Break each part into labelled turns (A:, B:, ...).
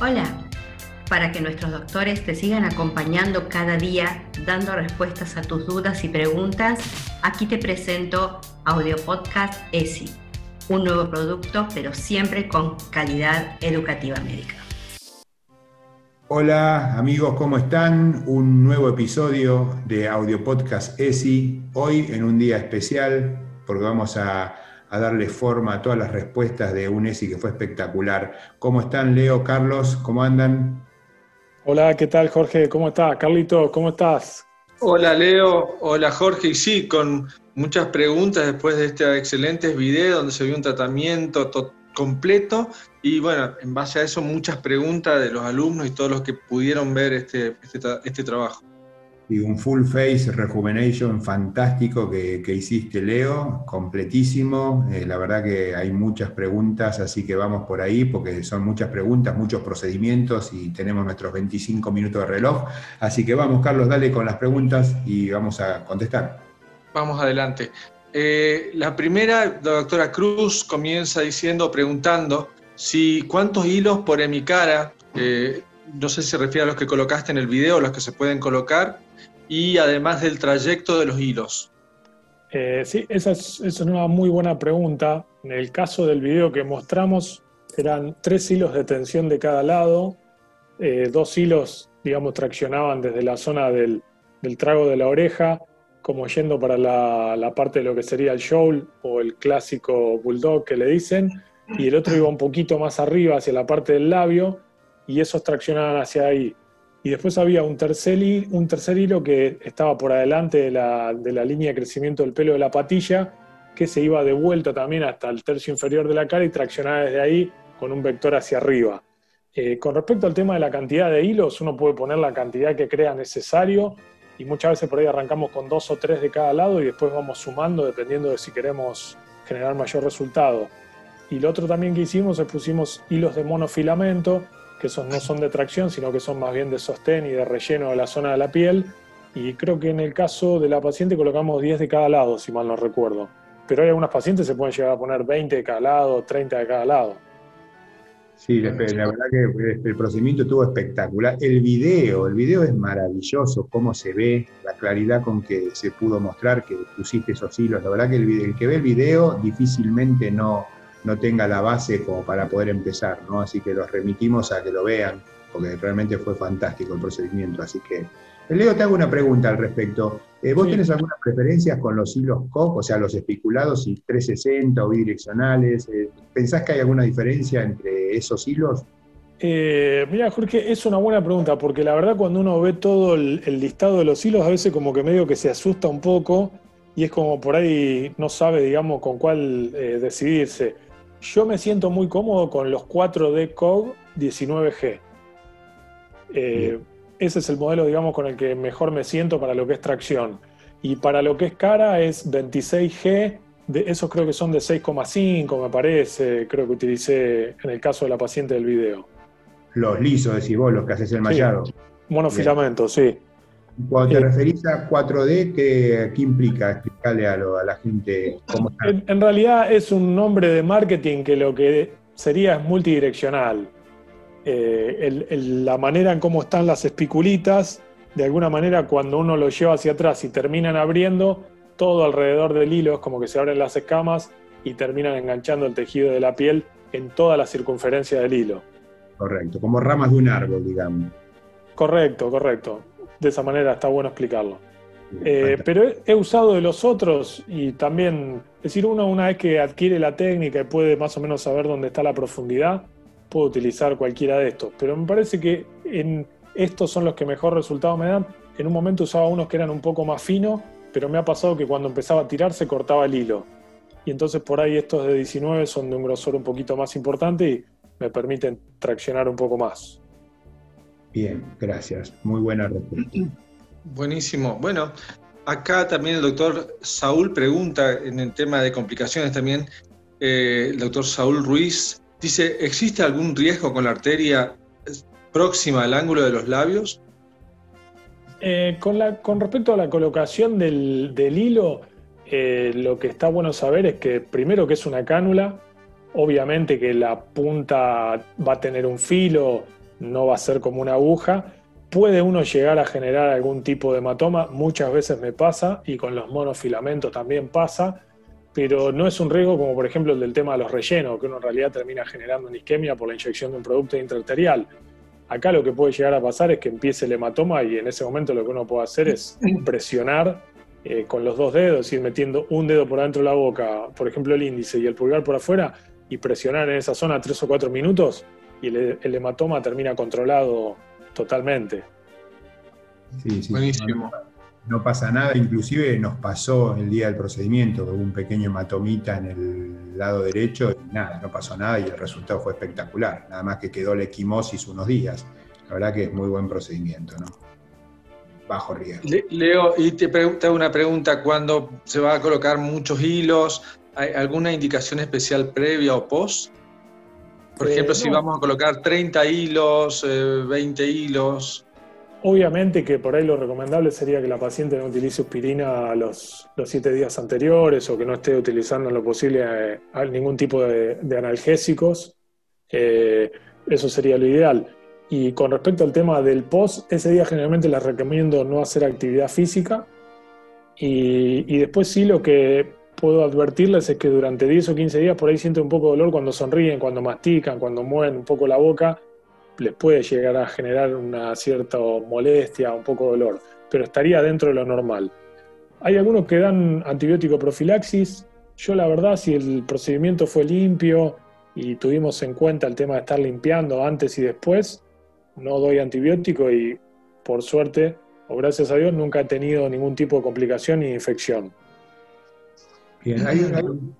A: Hola, para que nuestros doctores te sigan acompañando cada día dando respuestas a tus dudas y preguntas, aquí te presento Audio Podcast ESI, un nuevo producto pero siempre con calidad educativa médica.
B: Hola amigos, ¿cómo están? Un nuevo episodio de Audio Podcast ESI, hoy en un día especial porque vamos a a darle forma a todas las respuestas de un ESI que fue espectacular. ¿Cómo están, Leo, Carlos? ¿Cómo andan?
C: Hola, ¿qué tal, Jorge? ¿Cómo estás? Carlito, ¿cómo estás?
D: Hola, Leo. Hola, Jorge. Y sí, con muchas preguntas después de este excelente video donde se vio un tratamiento completo. Y bueno, en base a eso, muchas preguntas de los alumnos y todos los que pudieron ver este, este, este trabajo.
B: Y un full face rejuvenation fantástico que, hiciste, Leo, completísimo. Eh, la verdad que hay muchas preguntas, así que vamos por ahí, porque son muchas preguntas, muchos procedimientos y tenemos nuestros 25 minutos de reloj. Así que vamos, Carlos, dale con las preguntas y vamos a contestar.
D: Vamos adelante. Eh, la primera, la doctora Cruz comienza diciendo, preguntando, si cuántos hilos por emicara, eh, no sé si se refiere a los que colocaste en el video, los que se pueden colocar, y además del trayecto de los hilos?
C: Eh, sí, esa es, una muy buena pregunta. En el caso del video que mostramos, eran tres hilos de tensión de cada lado, eh, dos hilos, digamos, traccionaban desde la zona del, trago de la oreja, como yendo para la, parte de lo que sería el shoal o el clásico bulldog que le dicen, y el otro iba un poquito más arriba, hacia la parte del labio, y esos traccionaban hacia ahí y después había un tercer, un tercer hilo que estaba por adelante de la, línea de crecimiento del pelo de la patilla, que se iba de vuelta también hasta el tercio inferior de la cara y traccionaba desde ahí con un vector hacia arriba. Eh, con respecto al tema de la cantidad de hilos, uno puede poner la cantidad que crea necesario y muchas veces por ahí arrancamos con dos o tres de cada lado y después vamos sumando dependiendo de si queremos generar mayor resultado. Y lo otro también que hicimos es pusimos hilos de monofilamento, que esos no son de tracción, sino que son más bien de sostén y de relleno de la zona de la piel. Y creo que en el caso de la paciente colocamos 10 de cada lado, si mal no recuerdo. Pero hay algunas pacientes que se pueden llegar a poner 20 de cada lado, 30 de cada lado.
B: Sí, la, verdad que el procedimiento estuvo espectacular. El video, el video es maravilloso, cómo se ve, la claridad con que se pudo mostrar que pusiste esos hilos. La verdad que el, el que ve el video difícilmente no, no tenga la base como para poder empezar, ¿no? Así que los remitimos a que lo vean, porque realmente fue fantástico el procedimiento. Así que, Leo, te hago una pregunta al respecto. Eh, ¿Vos tenés algunas preferencias con los hilos COC, o sea, los espiculados y 360 o bidireccionales? Eh, ¿Pensás que hay alguna diferencia entre esos hilos?
C: Eh, mira, Jorge, es una buena pregunta, porque la verdad cuando uno ve todo el, listado de los hilos, a veces como que medio que se asusta un poco y es como por ahí no sabe, digamos, con cuál decidirse. Yo me siento muy cómodo con los 4D COG 19G. Eh, ese es el modelo, digamos, con el que mejor me siento para lo que es tracción. Y para lo que es cara es 26G, de, esos creo que son de 6,5, me parece, creo que utilicé en el caso de la paciente del video.
B: Los lisos, decís vos, los que haces el mallado.
C: Monofilamento, sí.
B: Cuando te referís a 4D, ¿qué, implica? Explicarle a, la gente cómo está.
C: En, realidad es un nombre de marketing que lo que sería es multidireccional. Eh, la manera en cómo están las espiculitas, de alguna manera cuando uno lo lleva hacia atrás y terminan abriendo, todo alrededor del hilo es como que se abren las escamas y terminan enganchando el tejido de la piel en toda la circunferencia del hilo.
B: Correcto, como ramas de un árbol, digamos.
C: Correcto, correcto de esa manera está bueno explicarlo. Eh, pero he, usado de los otros y también, es decir, uno una vez que adquiere la técnica y puede más o menos saber dónde está la profundidad, puede utilizar cualquiera de estos. Pero me parece que en estos son los que mejor resultado me dan. En un momento usaba unos que eran un poco más finos, pero me ha pasado que cuando empezaba a tirar se cortaba el hilo. Y entonces por ahí estos de 19 son de un grosor un poquito más importante y me permiten traccionar un poco más.
B: Bien, gracias. Muy buena respuesta.
D: Buenísimo. Bueno, acá también el doctor Saúl pregunta en el tema de complicaciones también. Eh, el doctor Saúl Ruiz dice, ¿existe algún riesgo con la arteria próxima al ángulo de los labios?
C: Eh, con, la, con, respecto a la colocación del, hilo, eh, lo que está bueno saber es que primero que es una cánula, obviamente que la punta va a tener un filo no va a ser como una aguja. Puede uno llegar a generar algún tipo de hematoma, muchas veces me pasa, y con los monofilamentos también pasa, pero no es un riesgo como por ejemplo el del tema de los rellenos, que uno en realidad termina generando una isquemia por la inyección de un producto intraarterial. Acá lo que puede llegar a pasar es que empiece el hematoma y en ese momento lo que uno puede hacer es presionar eh, con los dos dedos, ir metiendo un dedo por dentro de la boca, por ejemplo el índice y el pulgar por afuera, y presionar en esa zona tres o cuatro minutos y el, hematoma termina controlado totalmente.
B: Sí, sí, Buenísimo. No, pasa nada, inclusive nos pasó el día del procedimiento, hubo un pequeño hematomita en el lado derecho y nada, no pasó nada y el resultado fue espectacular, nada más que quedó la equimosis unos días. La verdad que es muy buen procedimiento, ¿no? Bajo riesgo.
D: Leo, y te pregunto una pregunta, cuando se va a colocar muchos hilos, ¿hay alguna indicación especial previa o post? Por ejemplo, eh, si vamos a colocar 30 hilos, 20 eh, hilos.
C: Obviamente que por ahí lo recomendable sería que la paciente no utilice aspirina los, los siete días anteriores o que no esté utilizando en lo posible eh, ningún tipo de, analgésicos. eso sería lo ideal. Y con respecto al tema del post, ese día generalmente les recomiendo no hacer actividad física. Y, y después sí lo que puedo advertirles es que durante 10 o 15 días por ahí sienten un poco de dolor cuando sonríen, cuando mastican, cuando mueven un poco la boca, les puede llegar a generar una cierta molestia, un poco de dolor, pero estaría dentro de lo normal. Hay algunos que dan antibiótico profilaxis. Yo la verdad, si el procedimiento fue limpio y tuvimos en cuenta el tema de estar limpiando antes y después, no doy antibiótico y por suerte o gracias a Dios nunca he tenido ningún tipo de complicación ni infección.
B: Bien,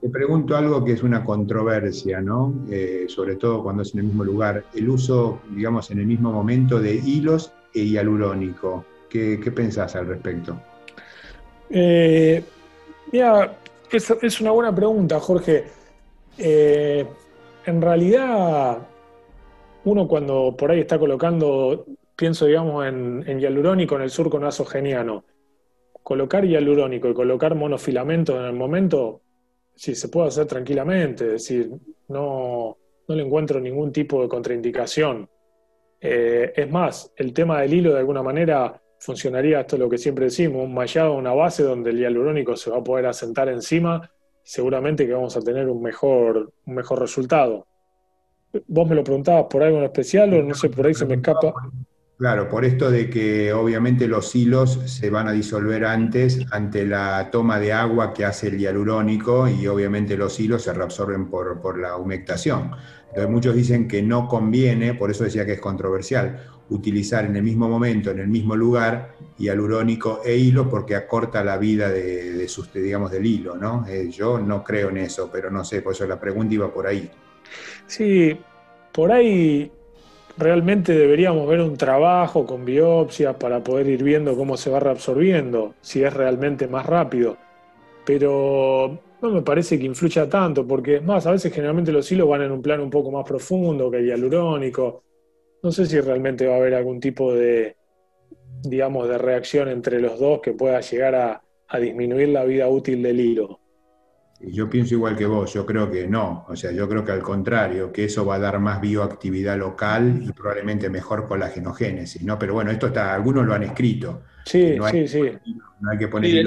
B: te pregunto algo que es una controversia, ¿no? Eh, sobre todo cuando es en el mismo lugar. El uso, digamos, en el mismo momento de hilos e hialurónico. ¿Qué, pensás al respecto?
C: Eh, mira, es, una buena pregunta, Jorge. Eh, en realidad, uno cuando por ahí está colocando, pienso, digamos, en, en hialurónico, en el surco nasogeniano, colocar hialurónico y colocar monofilamento en el momento, sí, se puede hacer tranquilamente, es decir, no, no le encuentro ningún tipo de contraindicación. Eh, es más, el tema del hilo de alguna manera funcionaría, esto es lo que siempre decimos, un mallado, una base donde el hialurónico se va a poder asentar encima, seguramente que vamos a tener un mejor, un mejor resultado. ¿Vos me lo preguntabas por algo en especial o no sé, por ahí se me escapa?
B: Claro, por esto de que obviamente los hilos se van a disolver antes ante la toma de agua que hace el hialurónico y obviamente los hilos se reabsorben por, la humectación. Entonces muchos dicen que no conviene, por eso decía que es controversial, utilizar en el mismo momento, en el mismo lugar, hialurónico e hilo porque acorta la vida de, sus, digamos, del hilo, ¿no? Eh, yo no creo en eso, pero no sé, por eso la pregunta iba por ahí.
C: Sí, por ahí realmente deberíamos ver un trabajo con biopsias para poder ir viendo cómo se va reabsorbiendo, si es realmente más rápido. Pero no me parece que influya tanto, porque es más, a veces generalmente los hilos van en un plano un poco más profundo que el hialurónico. No sé si realmente va a haber algún tipo de, digamos, de reacción entre los dos que pueda llegar a, a disminuir la vida útil del hilo.
B: Yo pienso igual que vos, yo creo que no, o sea, yo creo que al contrario, que eso va a dar más bioactividad local y probablemente mejor colágenogénesis, ¿no? Pero bueno, esto está, algunos lo han escrito.
C: Sí, sí, sí.
D: no hay que poner sí, es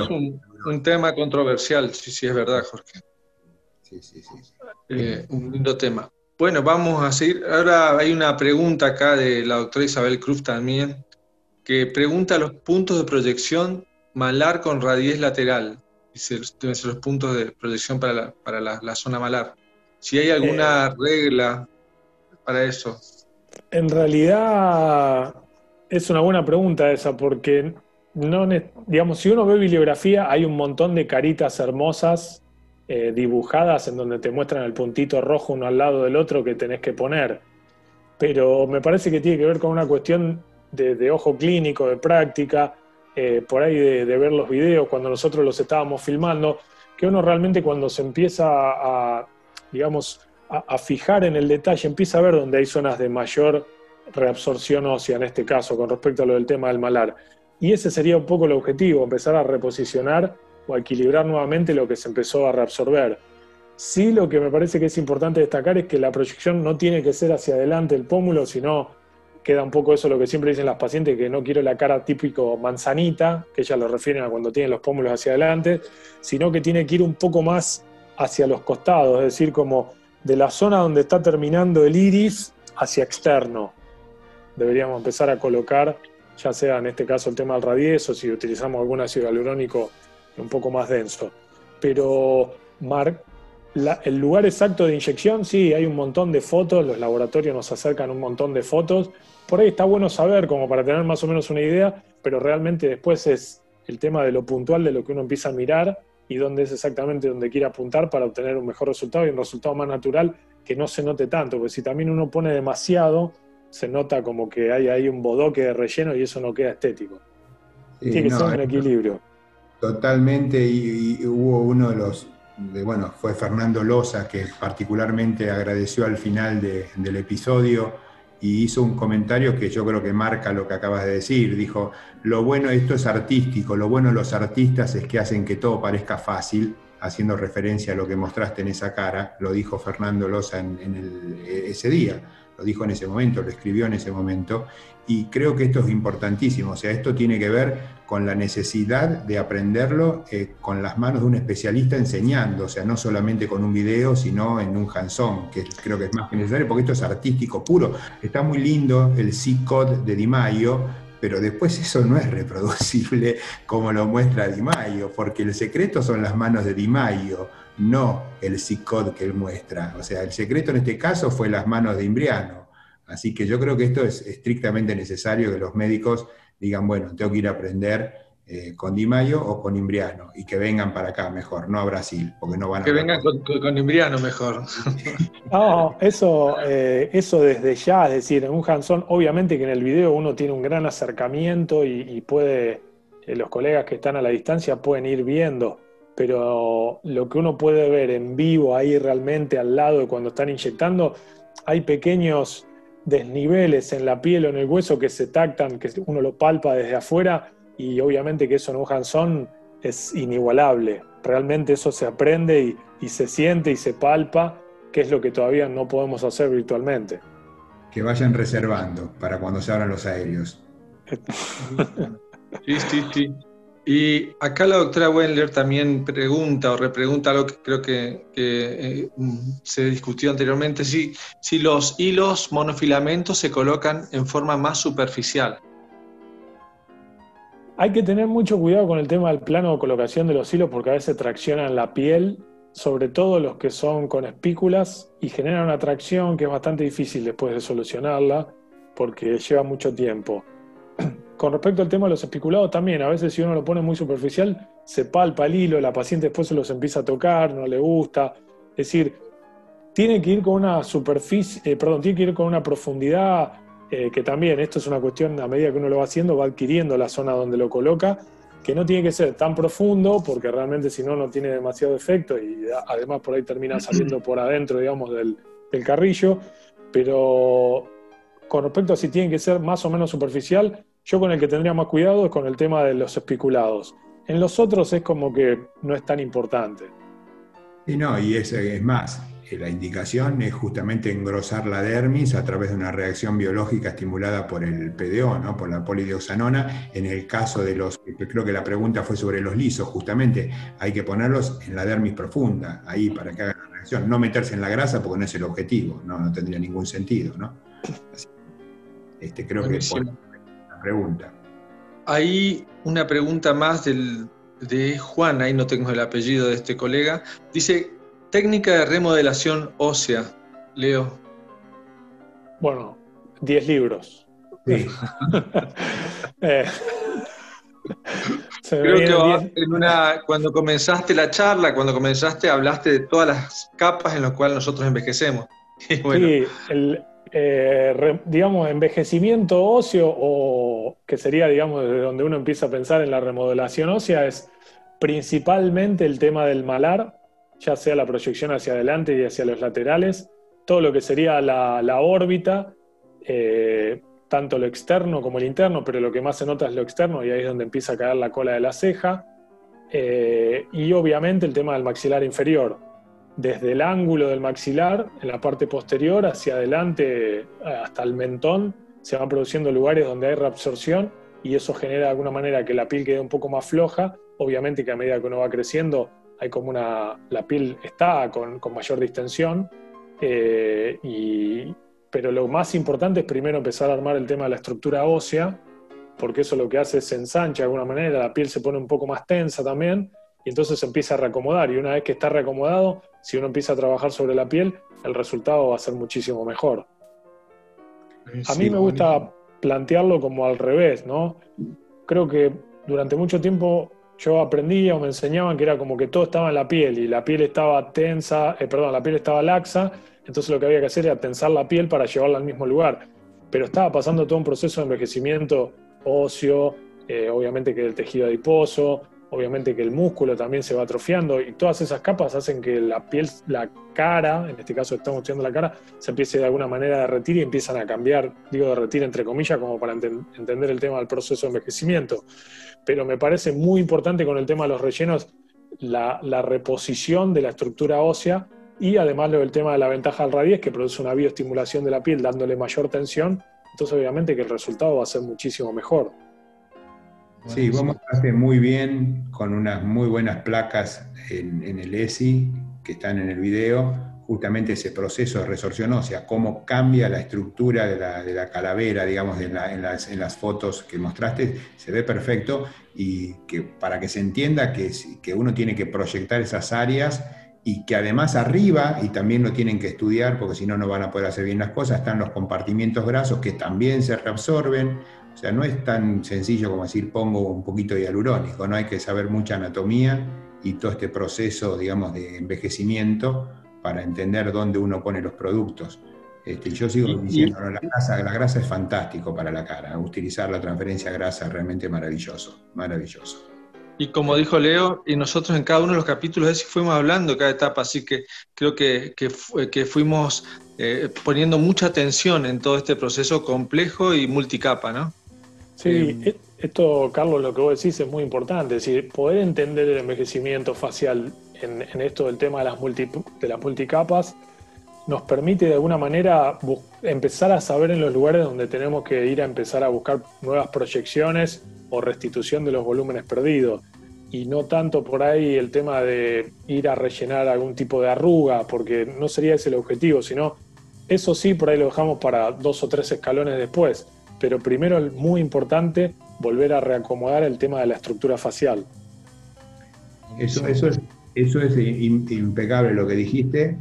D: un, tema controversial, sí, sí, es verdad, Jorge. Sí, sí, sí. Eh, un lindo tema. Bueno, vamos a seguir. Ahora hay una pregunta acá de la doctora Isabel Cruz también, que pregunta los puntos de proyección malar con radiez lateral deben ser los puntos de proyección para la, zona malar. Si hay alguna eh, regla para eso.
C: En realidad es una buena pregunta esa, porque no, digamos, si uno ve bibliografía, hay un montón de caritas hermosas eh, dibujadas en donde te muestran el puntito rojo uno al lado del otro que tenés que poner. Pero me parece que tiene que ver con una cuestión de ojo clínico, de práctica, eh, por ahí de, ver los videos cuando nosotros los estábamos filmando, que uno realmente cuando se empieza a, digamos, a, fijar en el detalle, empieza a ver dónde hay zonas de mayor reabsorción ósea, en este caso, con respecto a lo del tema del malar. Y ese sería un poco el objetivo, empezar a reposicionar o a equilibrar nuevamente lo que se empezó a reabsorber. Sí, lo que me parece que es importante destacar es que la proyección no tiene que ser hacia adelante el pómulo, sino queda un poco eso lo que siempre dicen las pacientes, que no quiero la cara típico manzanita, que ellas lo refieren a cuando tienen los pómulos hacia adelante, sino que tiene que ir un poco más hacia los costados, es decir, como de la zona donde está terminando el iris hacia externo. Deberíamos empezar a colocar, ya sea en este caso el tema del radieso, si utilizamos algún ácido hialurónico un poco más denso. Pero El lugar exacto de inyección, sí, hay un montón de fotos, los laboratorios nos acercan un montón de fotos. Por ahí está bueno saber, como para tener más o menos una idea, pero realmente después es el tema de lo puntual de lo que uno empieza a mirar y dónde es exactamente donde quiere apuntar para obtener un mejor resultado y un resultado más natural que no se note tanto, porque si también uno pone demasiado, se nota como que hay ahí un bodoque de relleno y eso no queda estético. Tiene que ser un equilibrio.
B: Totalmente, y, hubo uno de los, de, bueno, fue Fernando Loza, que particularmente agradeció al final del episodio y hizo un comentario que yo creo que marca lo que acabas de decir. Dijo, lo bueno, esto es artístico, lo bueno de los artistas es que hacen que todo parezca fácil, haciendo referencia a lo que mostraste en esa cara, lo dijo Fernando Loza en, ese día, lo dijo en ese momento, lo escribió en ese momento, y creo que esto es importantísimo, o sea, esto tiene que ver con la necesidad de aprenderlo eh, con las manos de un especialista enseñando, o sea, no solamente con un video, sino en un hands-on, que creo que es más que necesario, porque esto es artístico puro. Está muy lindo el C-Code de Di Maio, pero después eso no es reproducible como lo muestra Di Maio, porque el secreto son las manos de Di Maio, no el C-Code que él muestra. O sea, el secreto en este caso fue las manos de Imbriano. Así que yo creo que esto es estrictamente necesario que los médicos digan, bueno, tengo que ir a aprender eh, con Di Maio o con Imbriano y que vengan para acá mejor, no a Brasil, porque no van a...
D: Que vengan con, Imbriano mejor.
C: No, eso, eh, eso desde ya, es decir, en un Hanson, obviamente que en el video uno tiene un gran acercamiento y, puede, eh, los colegas que están a la distancia pueden ir viendo, pero lo que uno puede ver en vivo ahí realmente al lado de cuando están inyectando, hay pequeños desniveles en la piel o en el hueso que se tactan, que uno lo palpa desde afuera y obviamente que eso en un hands es inigualable. Realmente eso se aprende y, se siente y se palpa, que es lo que todavía no podemos hacer virtualmente.
B: Que vayan reservando para cuando se abran los aéreos.
D: sí, sí, sí. Y acá la doctora Wendler también pregunta o repregunta algo que creo que, eh, se discutió anteriormente, si, si los hilos monofilamentos se colocan en forma más superficial.
C: Hay que tener mucho cuidado con el tema del plano de colocación de los hilos porque a veces traccionan la piel, sobre todo los que son con espículas, y generan una tracción que es bastante difícil después de solucionarla porque lleva mucho tiempo con respecto al tema de los espiculados también, a veces si uno lo pone muy superficial, se palpa el hilo, la paciente después se los empieza a tocar, no le gusta. Es decir, tiene que ir con una superficie, eh, perdón, tiene que ir con una profundidad eh, que también, esto es una cuestión, a medida que uno lo va haciendo, va adquiriendo la zona donde lo coloca, que no tiene que ser tan profundo, porque realmente si no, no tiene demasiado efecto y además por ahí termina saliendo por adentro, digamos, del, del carrillo, pero con respecto a si tiene que ser más o menos superficial, yo con el que tendría más cuidado es con el tema de los espiculados. En los otros es como que no es tan importante.
B: Y no, y es, es más, eh, la indicación es justamente engrosar la dermis a través de una reacción biológica estimulada por el PDO, ¿no? por la polidioxanona. En el caso de los, creo que la pregunta fue sobre los lisos, justamente hay que ponerlos en la dermis profunda, ahí para que hagan la reacción. No meterse en la grasa porque no es el objetivo, no, no tendría ningún sentido. ¿no? este, creo que pregunta.
D: Hay una pregunta más de Juan, ahí no tengo el apellido de este colega. Dice, técnica de remodelación ósea, Leo.
C: Bueno, 10 libros. Sí.
D: Eh, Creo que en una, cuando comenzaste la charla, cuando comenzaste, hablaste de todas las capas en las cuales nosotros envejecemos.
C: Sí, el, eh, digamos, envejecimiento óseo o que sería, digamos, desde donde uno empieza a pensar en la remodelación ósea es principalmente el tema del malar, ya sea la proyección hacia adelante y hacia los laterales, todo lo que sería la, órbita, eh, tanto lo externo como el interno, pero lo que más se nota es lo externo y ahí es donde empieza a caer la cola de la ceja, eh, y obviamente el tema del maxilar inferior, desde el ángulo del maxilar, en la parte posterior, hacia adelante, hasta el mentón, se van produciendo lugares donde hay reabsorción y eso genera de alguna manera que la piel quede un poco más floja. Obviamente que a medida que uno va creciendo, hay como una, la piel está con, mayor distensión, eh, pero lo más importante es primero empezar a armar el tema de la estructura ósea, porque eso lo que hace es se ensancha de alguna manera, la piel se pone un poco más tensa también, y entonces se empieza a reacomodar. Y una vez que está reacomodado, si uno empieza a trabajar sobre la piel, el resultado va a ser muchísimo mejor. A mí me gusta plantearlo como al revés, ¿no? Creo que durante mucho tiempo yo aprendía o me enseñaban que era como que todo estaba en la piel y la piel estaba tensa, eh, perdón, la piel estaba laxa, entonces lo que había que hacer era tensar la piel para llevarla al mismo lugar. Pero estaba pasando todo un proceso de envejecimiento óseo, eh, obviamente que el tejido adiposo, obviamente que el músculo también se va atrofiando y todas esas capas hacen que la piel, la cara, en este caso estamos estudiando la cara, se empiece de alguna manera a derretir y empiezan a cambiar, digo derretir entre comillas, como para entender el tema del proceso de envejecimiento. Pero me parece muy importante con el tema de los rellenos la, reposición de la estructura ósea y además lo del tema de la ventaja al radies que produce una bioestimulación de la piel dándole mayor tensión, entonces obviamente que el resultado va a ser muchísimo mejor.
B: Sí, vos mostraste muy bien con unas muy buenas placas en, el ESI que están en el video, justamente ese proceso de resorción ósea, cómo cambia la estructura de la, calavera, digamos, en, las, fotos que mostraste, se ve perfecto y que para que se entienda que, que uno tiene que proyectar esas áreas y que además arriba, y también lo tienen que estudiar porque si no, no van a poder hacer bien las cosas, están los compartimientos grasos que también se reabsorben, o sea, no es tan sencillo como decir pongo un poquito de hialurónico, no hay que saber mucha anatomía y todo este proceso, digamos, de envejecimiento para entender dónde uno pone los productos. Este, yo sigo diciendo, la, grasa, la grasa es fantástico para la cara, utilizar la transferencia grasa es realmente maravilloso, maravilloso.
D: Y como dijo Leo, y nosotros en cada uno de los capítulos de ese fuimos hablando de cada etapa, así que creo que, que, fuimos eh, poniendo mucha atención en todo este proceso complejo y multicapa, ¿no?
C: Sí, eh, esto, Carlos, lo que vos decís es muy importante. Es decir, poder entender el envejecimiento facial en, esto del tema de las, de las multicapas nos permite de alguna manera empezar a saber en los lugares donde tenemos que ir a empezar a buscar nuevas proyecciones o restitución de los volúmenes perdidos. Y no tanto por ahí el tema de ir a rellenar algún tipo de arruga, porque no sería ese el objetivo, sino eso sí, por ahí lo dejamos para dos o tres escalones después pero primero muy importante volver a reacomodar el tema de la estructura facial.
B: Eso, eso, es, eso es impecable lo que dijiste,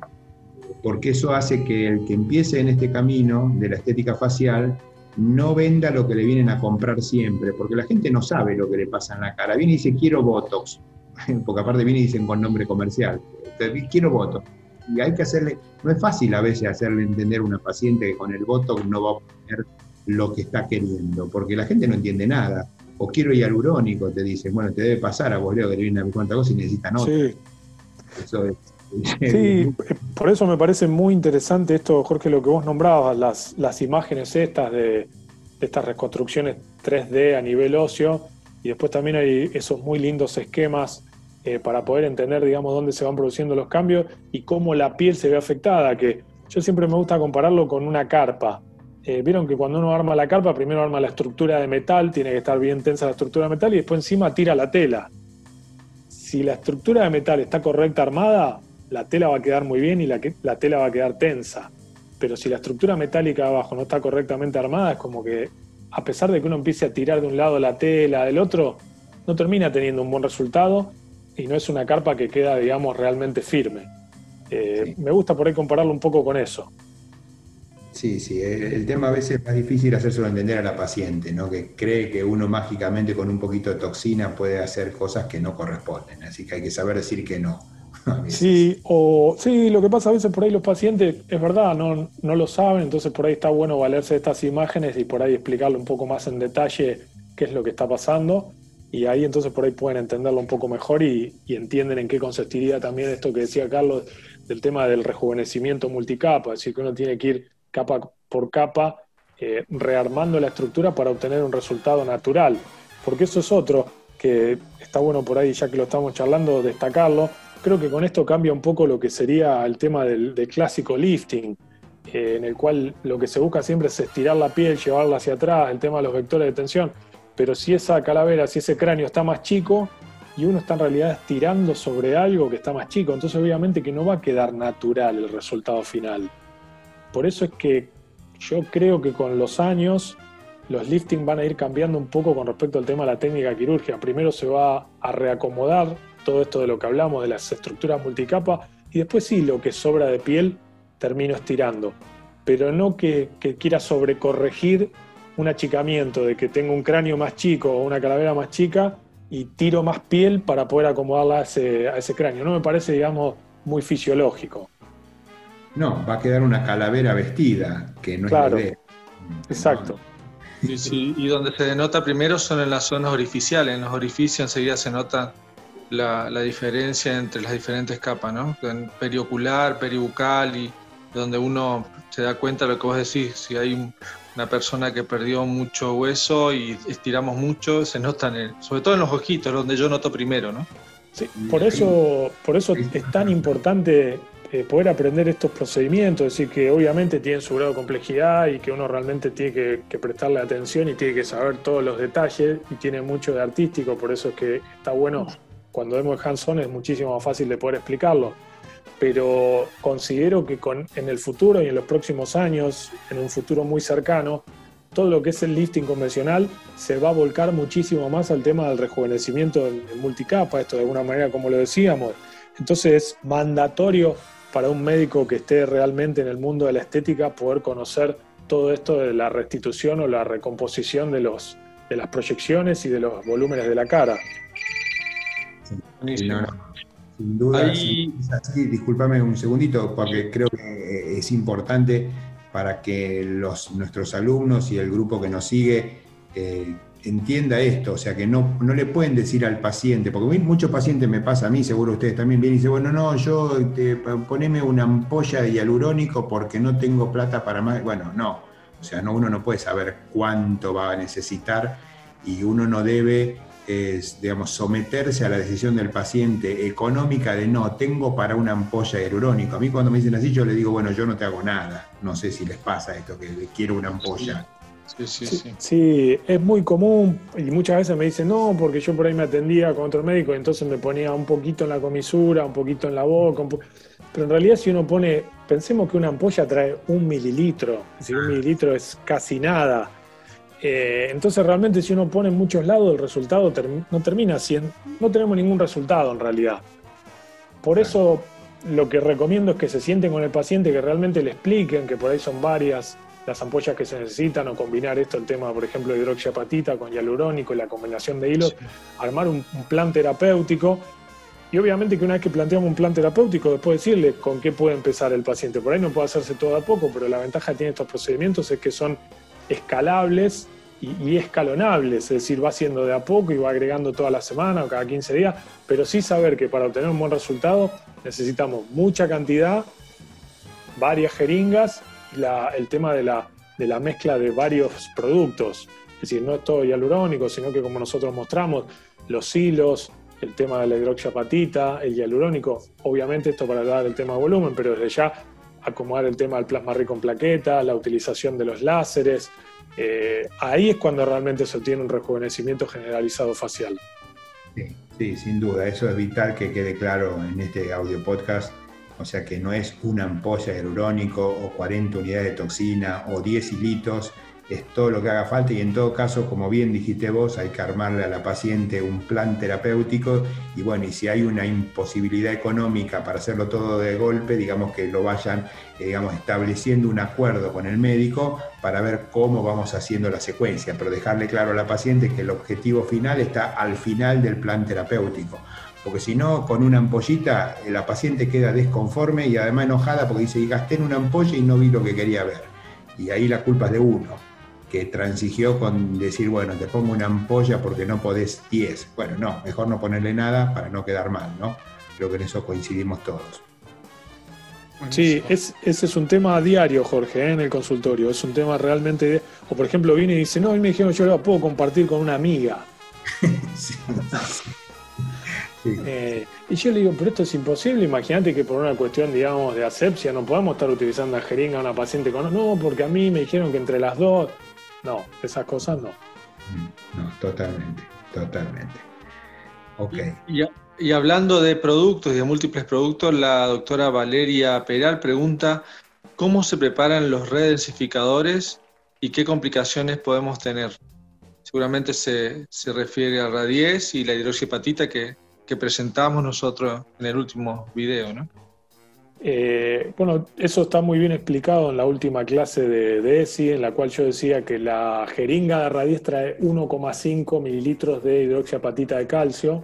B: porque eso hace que el que empiece en este camino de la estética facial no venda lo que le vienen a comprar siempre, porque la gente no sabe lo que le pasa en la cara. Viene y dice, quiero Botox, porque aparte viene y dicen con nombre comercial, quiero Botox. Y hay que hacerle, no es fácil a veces hacerle entender a una paciente que con el Botox no va a obtener lo que está queriendo, porque la gente no entiende nada. O quiero hialurónico, te dicen, bueno, te debe pasar a vos, Leo, que le viene a cuánta cosa y necesitan otro. Sí.
C: Eso es, Sí, por eso me parece muy interesante esto, Jorge, lo que vos nombrabas, las, las imágenes estas de, estas reconstrucciones 3D a nivel óseo, y después también hay esos muy lindos esquemas eh, para poder entender, digamos, dónde se van produciendo los cambios y cómo la piel se ve afectada, que yo siempre me gusta compararlo con una carpa. Eh, vieron que cuando uno arma la carpa, primero arma la estructura de metal, tiene que estar bien tensa la estructura de metal y después encima tira la tela. Si la estructura de metal está correcta armada, la tela va a quedar muy bien y la, la tela va a quedar tensa. Pero si la estructura metálica abajo no está correctamente armada, es como que a pesar de que uno empiece a tirar de un lado la tela, del otro, no termina teniendo un buen resultado y no es una carpa que queda, digamos, realmente firme. Eh, me gusta por ahí compararlo un poco con eso.
B: Sí, sí, el, tema a veces es más difícil hacérselo entender a la paciente, ¿no? que cree que uno mágicamente con un poquito de toxina puede hacer cosas que no corresponden, así que hay que saber decir que no.
C: Sí, o sí, lo que pasa a veces por ahí los pacientes, es verdad, no, no lo saben, entonces por ahí está bueno valerse de estas imágenes y por ahí explicarle un poco más en detalle qué es lo que está pasando y ahí entonces por ahí pueden entenderlo un poco mejor y, y entienden en qué consistiría también esto que decía Carlos del tema del rejuvenecimiento multicapa, es decir, que uno tiene que ir capa por capa, eh, rearmando la estructura para obtener un resultado natural. Porque eso es otro que está bueno por ahí, ya que lo estamos charlando, destacarlo. Creo que con esto cambia un poco lo que sería el tema del, clásico lifting. en el cual lo que se busca siempre es estirar la piel, llevarla hacia atrás, el tema de los vectores de tensión, pero si esa calavera, si ese cráneo está más chico y uno está en realidad estirando sobre algo que está más chico, entonces obviamente que no va a quedar natural el resultado final. Por eso es que yo creo que con los años los lifting van a ir cambiando un poco con respecto al tema de la técnica quirúrgica. Primero se va a reacomodar todo esto de lo que hablamos, de las estructuras multicapa, y después sí, lo que sobra de piel termino estirando. Pero no que, quiera sobrecorregir un achicamiento, de que tengo un cráneo más chico o una calavera más chica y tiro más piel para poder acomodarla a ese, a ese cráneo. No me parece, digamos, muy fisiológico.
B: No, va a quedar una calavera vestida, que no
C: claro,
B: es la idea.
C: Exacto.
D: y donde se denota primero son en las zonas orificiales. En los orificios enseguida se nota la, diferencia entre las diferentes capas, ¿no? En periocular, peribucal y donde uno se da cuenta de lo que vos decís. Si hay una persona que perdió mucho hueso y estiramos mucho, se nota, sobre todo en los ojitos, donde yo noto primero, ¿no?
C: Sí, por eso, por eso es tan importante eh, poder aprender estos procedimientos, es decir, que obviamente tienen su grado de complejidad y que uno realmente tiene que, prestarle atención y tiene que saber todos los detalles y tiene mucho de artístico, por eso es que está bueno, cuando vemos hands-on es muchísimo más fácil de poder explicarlo. Pero considero que con, en el futuro y en los próximos años, en un futuro muy cercano, todo lo que es el lifting convencional se va a volcar muchísimo más al tema del rejuvenecimiento en, en multicapa, esto de alguna manera como lo decíamos. Entonces es mandatorio para un médico que esté realmente en el mundo de la estética poder conocer todo esto de la restitución o la recomposición de, los, de las proyecciones y de los volúmenes de la cara.
B: sin duda, discúlpame un segundito, porque creo que es importante para que los, nuestros alumnos y el grupo que nos sigue eh, entienda esto, o sea, que no, no le pueden decir al paciente, porque muchos pacientes me pasa a mí, seguro ustedes también vienen y dicen, bueno, no, yo te, poneme una ampolla de hialurónico porque no tengo plata para más. Bueno, no, o sea, no, uno no puede saber cuánto va a necesitar y uno no debe, digamos, someterse a la decisión del paciente económica de no, tengo para una ampolla de hialurónico. A mí cuando me dicen así, yo le digo, bueno, yo no te hago nada. No sé si les pasa esto, que quiero una ampolla.
C: Sí, sí, sí, sí. es muy común y muchas veces me dicen, no, porque yo por ahí me atendía con otro médico y entonces me ponía un poquito en la comisura, un poquito en la boca. Pero en realidad si uno pone, pensemos que una ampolla trae un mililitro, es decir, un mililitro es casi nada. Eh, entonces realmente si uno pone en muchos lados el resultado no termina siendo, no tenemos ningún resultado en realidad. Por eso lo que recomiendo es que se sienten con el paciente, que realmente le expliquen que por ahí son varias las ampollas que se necesitan o combinar esto, el tema, por ejemplo, de hidroxiapatita con hialurónico y la combinación de hilos, armar un, plan terapéutico. Y obviamente que una vez que planteamos un plan terapéutico, después decirle con qué puede empezar el paciente. Por ahí no puede hacerse todo a poco, pero la ventaja que tienen estos procedimientos es que son escalables y, escalonables, es decir, va haciendo de a poco y va agregando toda la semana o cada 15 días, pero sí saber que para obtener un buen resultado necesitamos mucha cantidad, varias jeringas el tema de la, de la mezcla de varios productos. Es decir, no es todo hialurónico, sino que como nosotros mostramos, los hilos, el tema de la hidroxiapatita, el hialurónico, obviamente esto para hablar del tema de volumen, pero desde ya acomodar el tema del plasma rico en plaquetas, la utilización de los láseres, eh, ahí es cuando realmente se obtiene un rejuvenecimiento generalizado facial.
B: Sí, sí, sin duda, eso es vital que quede claro en este audio podcast o sea que no es una ampolla de o 40 unidades de toxina o 10 hilitos, es todo lo que haga falta y en todo caso, como bien dijiste vos, hay que armarle a la paciente un plan terapéutico y bueno, y si hay una imposibilidad económica para hacerlo todo de golpe, digamos que lo vayan, eh, digamos, estableciendo un acuerdo con el médico para ver cómo vamos haciendo la secuencia, pero dejarle claro a la paciente que el objetivo final está al final del plan terapéutico porque si no, con una ampollita eh, la paciente queda desconforme y además enojada porque dice, gasté en una ampolla y no vi lo que quería ver. Y ahí la culpa es de uno, que transigió con decir, bueno, te pongo una ampolla porque no podés 10. Bueno, no, mejor no ponerle nada para no quedar mal, ¿no? Creo que en eso coincidimos todos.
C: Sí, ese es un tema diario, Jorge, ¿eh? en el consultorio. Es un tema realmente. O por ejemplo, viene y dice, no, a mí me dijeron yo la puedo compartir con una amiga. sí. Eh, y yo le digo, pero esto es imposible, imagínate que por una cuestión, digamos, de asepsia no podemos estar utilizando la jeringa a una paciente con... No, porque a mí me dijeron que entre las dos... No, esas cosas no.
B: No, totalmente, totalmente. Ok.
D: Y, hablando de productos y de múltiples productos, la doctora Valeria Peral pregunta, ¿cómo se preparan los redensificadores y qué complicaciones podemos tener? Seguramente se, refiere a radies y la hidroxiapatita que, que presentamos nosotros en el último video, ¿no?
C: Eh, bueno, eso está muy bien explicado en la última clase de, ESI, en la cual yo decía que la jeringa de radies trae 1,5 mililitros de hidroxiapatita de calcio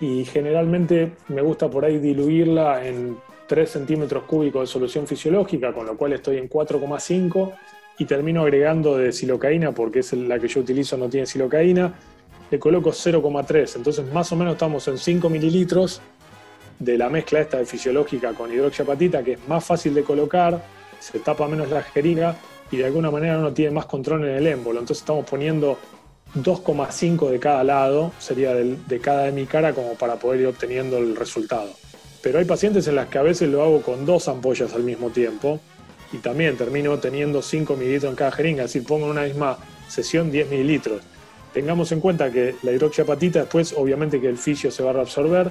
C: y generalmente me gusta por ahí diluirla en 3 centímetros cúbicos de solución fisiológica, con lo cual estoy en 4,5 y termino agregando de silocaína, porque es la que yo utilizo, no tiene silocaína, le coloco 0,3, entonces más o menos estamos en 5 mililitros de la mezcla esta de fisiológica con hidroxiapatita, que es más fácil de colocar, se tapa menos la jeringa y de alguna manera uno tiene más control en el émbolo. Entonces estamos poniendo 2,5 de cada lado, sería de, de cada de mi cara como para poder ir obteniendo el resultado. Pero hay pacientes en las que a veces lo hago con dos ampollas al mismo tiempo y también termino teniendo 5 mililitros en cada jeringa, es decir, pongo en una misma sesión 10 mililitros. Tengamos en cuenta que la hidroxiapatita después, obviamente que el fisio se va a reabsorber,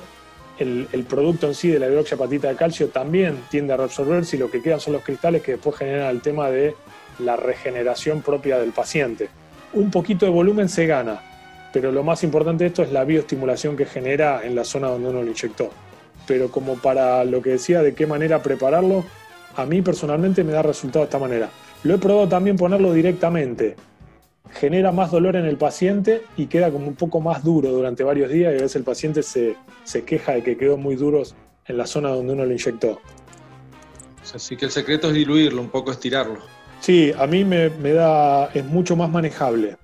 C: el, producto en sí de la hidroxiapatita de calcio también tiende a reabsorberse y lo que quedan son los cristales que después generan el tema de la regeneración propia del paciente. Un poquito de volumen se gana, pero lo más importante de esto es la bioestimulación que genera en la zona donde uno lo inyectó. Pero como para lo que decía de qué manera prepararlo, a mí personalmente me da resultado de esta manera. Lo he probado también ponerlo directamente, genera más dolor en el paciente y queda como un poco más duro durante varios días y a veces el paciente se, queja de que quedó muy duros en la zona donde uno lo inyectó.
D: Así que el secreto es diluirlo, un poco estirarlo.
C: Sí, a mí me, da, es mucho más manejable.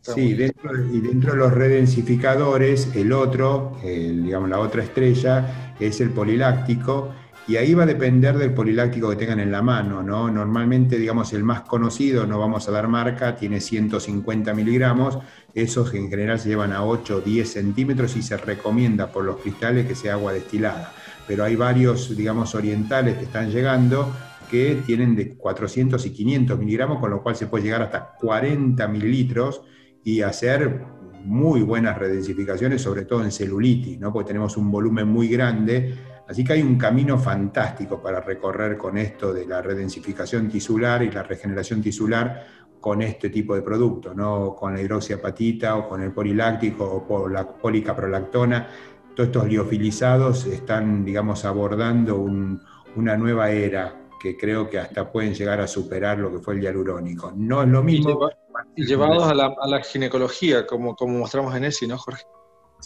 B: Sí, dentro, y dentro de los redensificadores, el otro, digamos la otra estrella, es el poliláctico, y ahí va a depender del poliláctico que tengan en la mano, ¿no? Normalmente, digamos, el más conocido, no vamos a dar marca, tiene 150 miligramos, esos en general se llevan a 8 o 10 centímetros y se recomienda por los cristales que sea agua destilada. Pero hay varios, digamos, orientales que están llegando que tienen de 400 y 500 miligramos, con lo cual se puede llegar hasta 40 mililitros y hacer muy buenas redensificaciones, sobre todo en celulitis, ¿no? porque tenemos un volumen muy grande Así que hay un camino fantástico para recorrer con esto de la redensificación tisular y la regeneración tisular con este tipo de producto, no con la hidroxiapatita o con el poliláctico o por la policaprolactona. Todos estos liofilizados están, digamos, abordando una nueva era que creo que hasta pueden llegar a superar lo que fue el hialurónico. No es lo mismo.
D: Y, llevados a la, ginecología, como, como mostramos en ESI, ¿no, Jorge?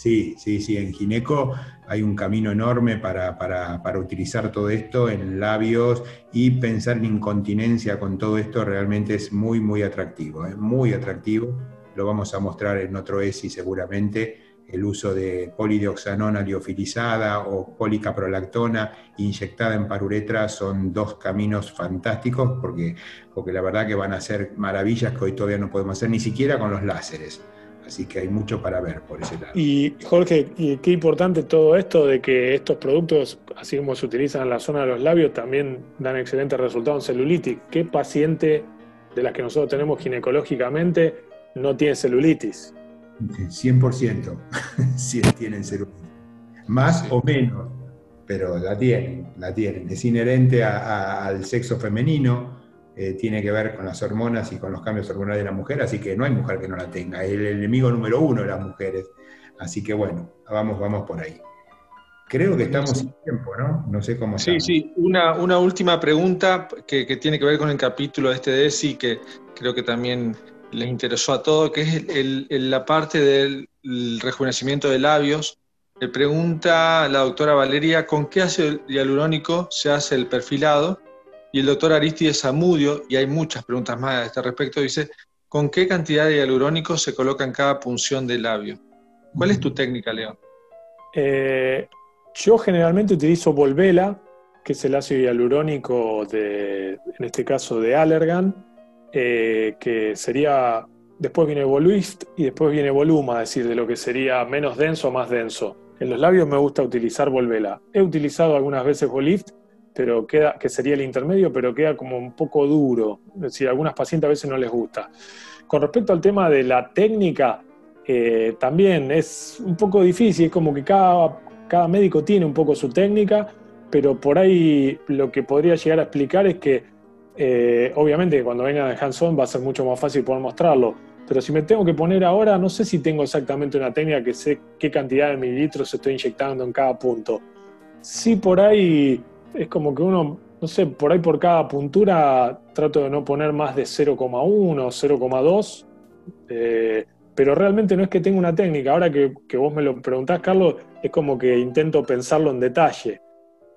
B: Sí, sí, sí, en gineco hay un camino enorme para, utilizar todo esto en labios y pensar en incontinencia con todo esto realmente es muy, muy atractivo, es ¿eh? muy atractivo. Lo vamos a mostrar en otro ESI seguramente, el uso de polidioxanona liofilizada o policaprolactona inyectada en paruretra son dos caminos fantásticos porque, porque la verdad que van a ser maravillas que hoy todavía no podemos hacer ni siquiera con los láseres. Así que hay mucho para ver por ese lado.
C: Y Jorge, qué importante todo esto de que estos productos, así como se utilizan en la zona de los labios, también dan excelentes resultados en celulitis. ¿Qué paciente de las que nosotros tenemos ginecológicamente no tiene celulitis?
B: 100%, sí tienen celulitis. Más o menos, pero la tienen, la tienen. Es inherente al sexo femenino eh, tiene que ver con las hormonas y con los cambios hormonales de la mujer, así que no hay mujer que no la tenga, es el enemigo número uno de las mujeres. Así que bueno, vamos, vamos por ahí. Creo que estamos sin tiempo, ¿no? No sé cómo
D: Sí, sí, una, una última pregunta que, tiene que ver con el capítulo de este ESI, que creo que también les interesó a todos, que es la parte del rejuvenecimiento de labios. Le pregunta la doctora Valeria, ¿con qué ácido hialurónico se hace el perfilado? Y el doctor Aristides Zamudio, y hay muchas preguntas más a este respecto, dice, ¿con qué cantidad de hialurónico se coloca en cada punción del labio? ¿Cuál es tu técnica, León?
C: Eh, yo generalmente utilizo Volvela, que es el ácido hialurónico de, en este caso de Allergan, eh, que sería después viene Voluist y después viene Voluma, es decir, de lo que sería menos denso a más denso. En los labios me gusta utilizar Volvela. He utilizado algunas veces Volift, pero queda, que sería el intermedio, pero queda como un poco duro. Es decir, a algunas pacientes a veces no les gusta. Con respecto al tema de la técnica, eh, también es un poco difícil, es como que cada, cada médico tiene un poco su técnica, pero por ahí lo que podría llegar a explicar es que eh, obviamente cuando venga de hands-on va a ser mucho más fácil poder mostrarlo, pero si me tengo que poner ahora, no sé si tengo exactamente una técnica que sé qué cantidad de mililitros estoy inyectando en cada punto. Sí, por ahí es como que uno, no sé, por ahí por cada puntura trato de no poner más de 0,1 o 0,2, pero realmente no es que tenga una técnica. Ahora que, vos me lo preguntás, Carlos, es como que intento pensarlo en detalle.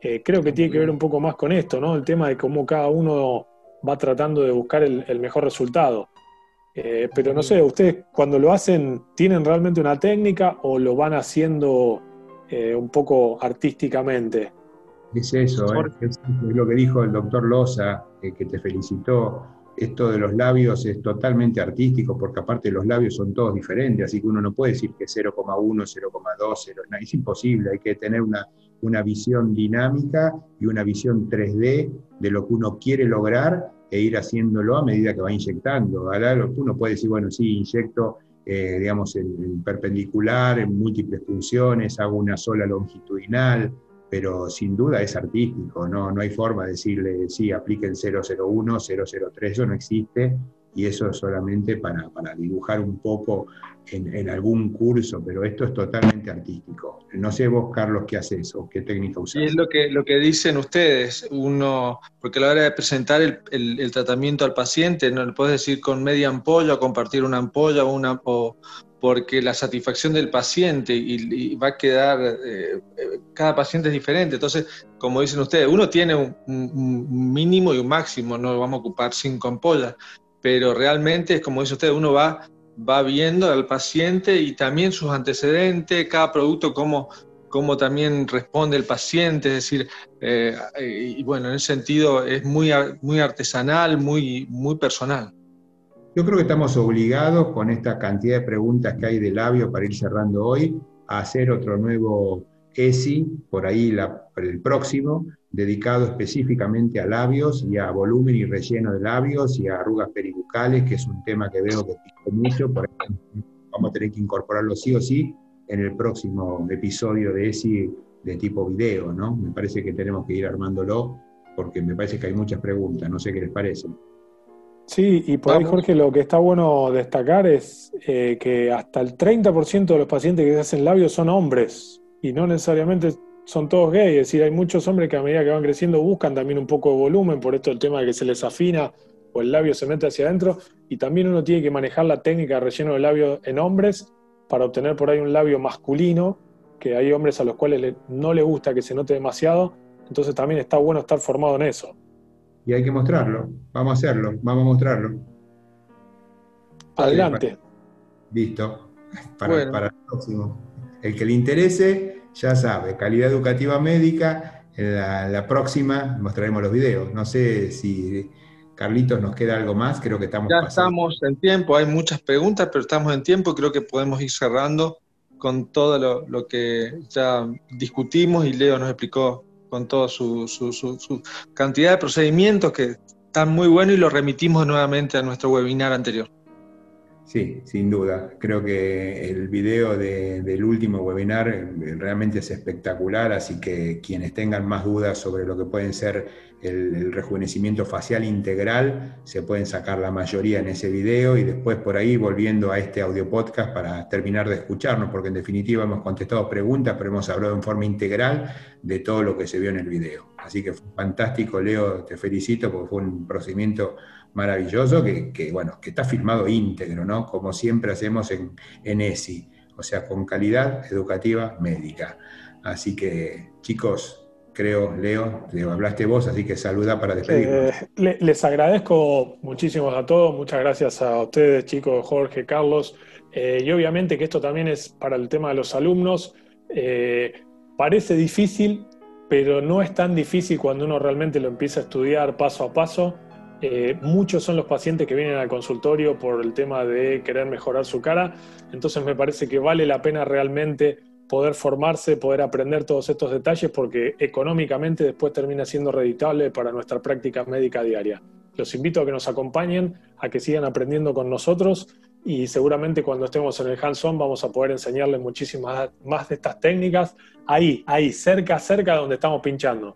C: Eh, creo que tiene que ver un poco más con esto, ¿no? El tema de cómo cada uno va tratando de buscar el, mejor resultado. Eh, pero no sé, ¿ustedes cuando lo hacen tienen realmente una técnica o lo van haciendo eh, un poco artísticamente?
B: Es eso, es, lo que dijo el doctor Loza, que te felicitó. Esto de los labios es totalmente artístico, porque aparte los labios son todos diferentes, así que uno no puede decir que 0,1, 0,2, es imposible, hay que tener una, una visión dinámica y una visión 3D de lo que uno quiere lograr e ir haciéndolo a medida que va inyectando. Uno puede decir, bueno, sí, inyecto, eh, digamos, en, perpendicular, en múltiples funciones, hago una sola longitudinal, pero sin duda es artístico, no, no hay forma de decirle, sí, aplique el 001, 003, eso no existe, y eso es solamente para, para dibujar un poco en, algún curso, pero esto es totalmente artístico. No sé vos, Carlos, qué haces o qué técnica usás.
D: Y es lo que, lo que dicen ustedes, uno, porque a la hora de presentar el, el, tratamiento al paciente, no le puedes decir con media ampolla, compartir una ampolla, una, o, porque la satisfacción del paciente y, va a quedar, eh, cada paciente es diferente. Entonces, como dicen ustedes, uno tiene un, un, mínimo y un máximo, no vamos a ocupar cinco ampollas, pero realmente, como dice usted, uno va va viendo al paciente y también sus antecedentes, cada producto, cómo, cómo también responde el paciente, es decir, eh, y bueno, en ese sentido es muy, muy artesanal, muy, muy personal.
B: Yo creo que estamos obligados con esta cantidad de preguntas que hay de labio para ir cerrando hoy a hacer otro nuevo ESI, por ahí el próximo, dedicado específicamente a labios y a volumen y relleno de labios y a arrugas peribucales, que es un tema que veo que pico mucho, por vamos a tener que incorporarlo sí o sí en el próximo episodio de ESI de tipo video, ¿no? Me parece que tenemos que ir armándolo porque me parece que hay muchas preguntas, no sé qué les parece.
C: Sí, y por ahí, Jorge, lo que está bueno destacar es eh, que hasta el 30% de los pacientes que se hacen labios son hombres y no necesariamente son todos gays, es decir, hay muchos hombres que a medida que van creciendo buscan también un poco de volumen, por esto el tema de que se les afina o el labio se mete hacia adentro, y también uno tiene que manejar la técnica de relleno de labio en hombres para obtener por ahí un labio masculino, que hay hombres a los cuales no les gusta que se note demasiado, entonces también está bueno estar formado en eso.
B: Y hay que mostrarlo, vamos a hacerlo, vamos a mostrarlo.
C: Adelante.
B: Listo, para, para el próximo. El que le interese, ya sabe, calidad educativa médica, la, la próxima mostraremos los videos. No sé si Carlitos nos queda algo más, creo que estamos...
D: Ya estamos en tiempo, hay muchas preguntas, pero estamos en tiempo y creo que podemos ir cerrando con todo lo, que ya discutimos y Leo nos explicó con toda su, cantidad de procedimientos que están muy buenos y los remitimos nuevamente a nuestro webinar anterior.
B: Sí, sin duda. Creo que el video del último webinar eh, realmente es espectacular, así que quienes tengan más dudas sobre lo que pueden ser el, rejuvenecimiento facial integral, se pueden sacar la mayoría en ese video y después por ahí volviendo a este audio podcast para terminar de escucharnos, porque en definitiva hemos contestado preguntas, pero hemos hablado en forma integral de todo lo que se vio en el video. Así que fue fantástico, Leo, te felicito porque fue un procedimiento maravilloso que, bueno, que está filmado íntegro, ¿no? Como siempre hacemos en, en ESI, o sea, con calidad educativa médica. Así que, chicos, creo, Leo, hablaste vos, así que saluda para despedirnos.
C: Eh, les agradezco muchísimo a todos, muchas gracias a ustedes, chicos, Jorge, Carlos, eh, y obviamente que esto también es para el tema de los alumnos. Eh, parece difícil, pero no es tan difícil cuando uno realmente lo empieza a estudiar paso a paso muchos son los pacientes que vienen al consultorio por el tema de querer mejorar su cara, entonces me parece que vale la pena realmente poder formarse, poder aprender todos estos detalles porque económicamente después termina siendo reditable para nuestra práctica médica diaria. Los invito a que nos acompañen, a que sigan aprendiendo con nosotros y seguramente cuando estemos en el hands-on vamos a poder enseñarles muchísimas más de estas técnicas ahí, ahí, cerca, cerca de donde estamos pinchando.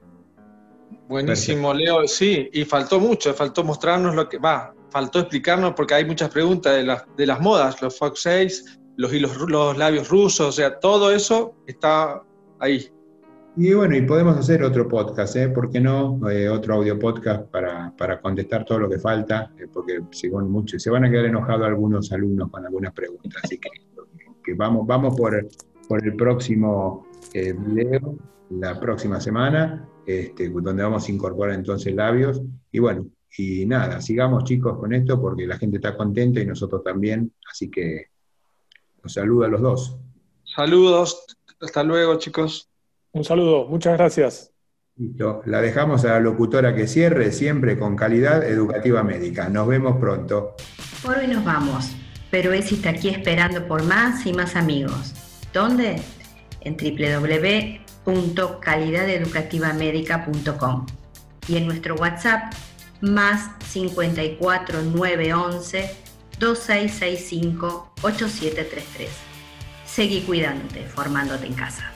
D: Buenísimo, Leo. Sí, y faltó mucho, faltó mostrarnos lo que va, faltó explicarnos porque hay muchas preguntas de las, de las modas, los Fox 6, los los labios rusos, o sea, todo eso está ahí.
B: Y bueno, y podemos hacer otro podcast, ¿eh? ¿Por qué no? Eh, otro audio podcast para, para, contestar todo lo que falta, eh, porque según mucho, se van a quedar enojados algunos alumnos con algunas preguntas, así que, que vamos, vamos por, por el próximo eh, video, la próxima semana, este, donde vamos a incorporar entonces labios. Y bueno, y nada, sigamos chicos con esto porque la gente está contenta y nosotros también. Así que los saludo a los dos.
D: Saludos, hasta luego chicos.
C: Un saludo, muchas gracias.
B: Listo, la dejamos a la locutora que cierre siempre con calidad educativa médica. Nos vemos pronto.
A: Por hoy nos vamos, pero Esi está aquí esperando por más y más amigos. ¿Dónde? En www www.calidadeducativamedica.com y en nuestro WhatsApp más 54 911 2665 8733. Seguí cuidándote, formándote en casa.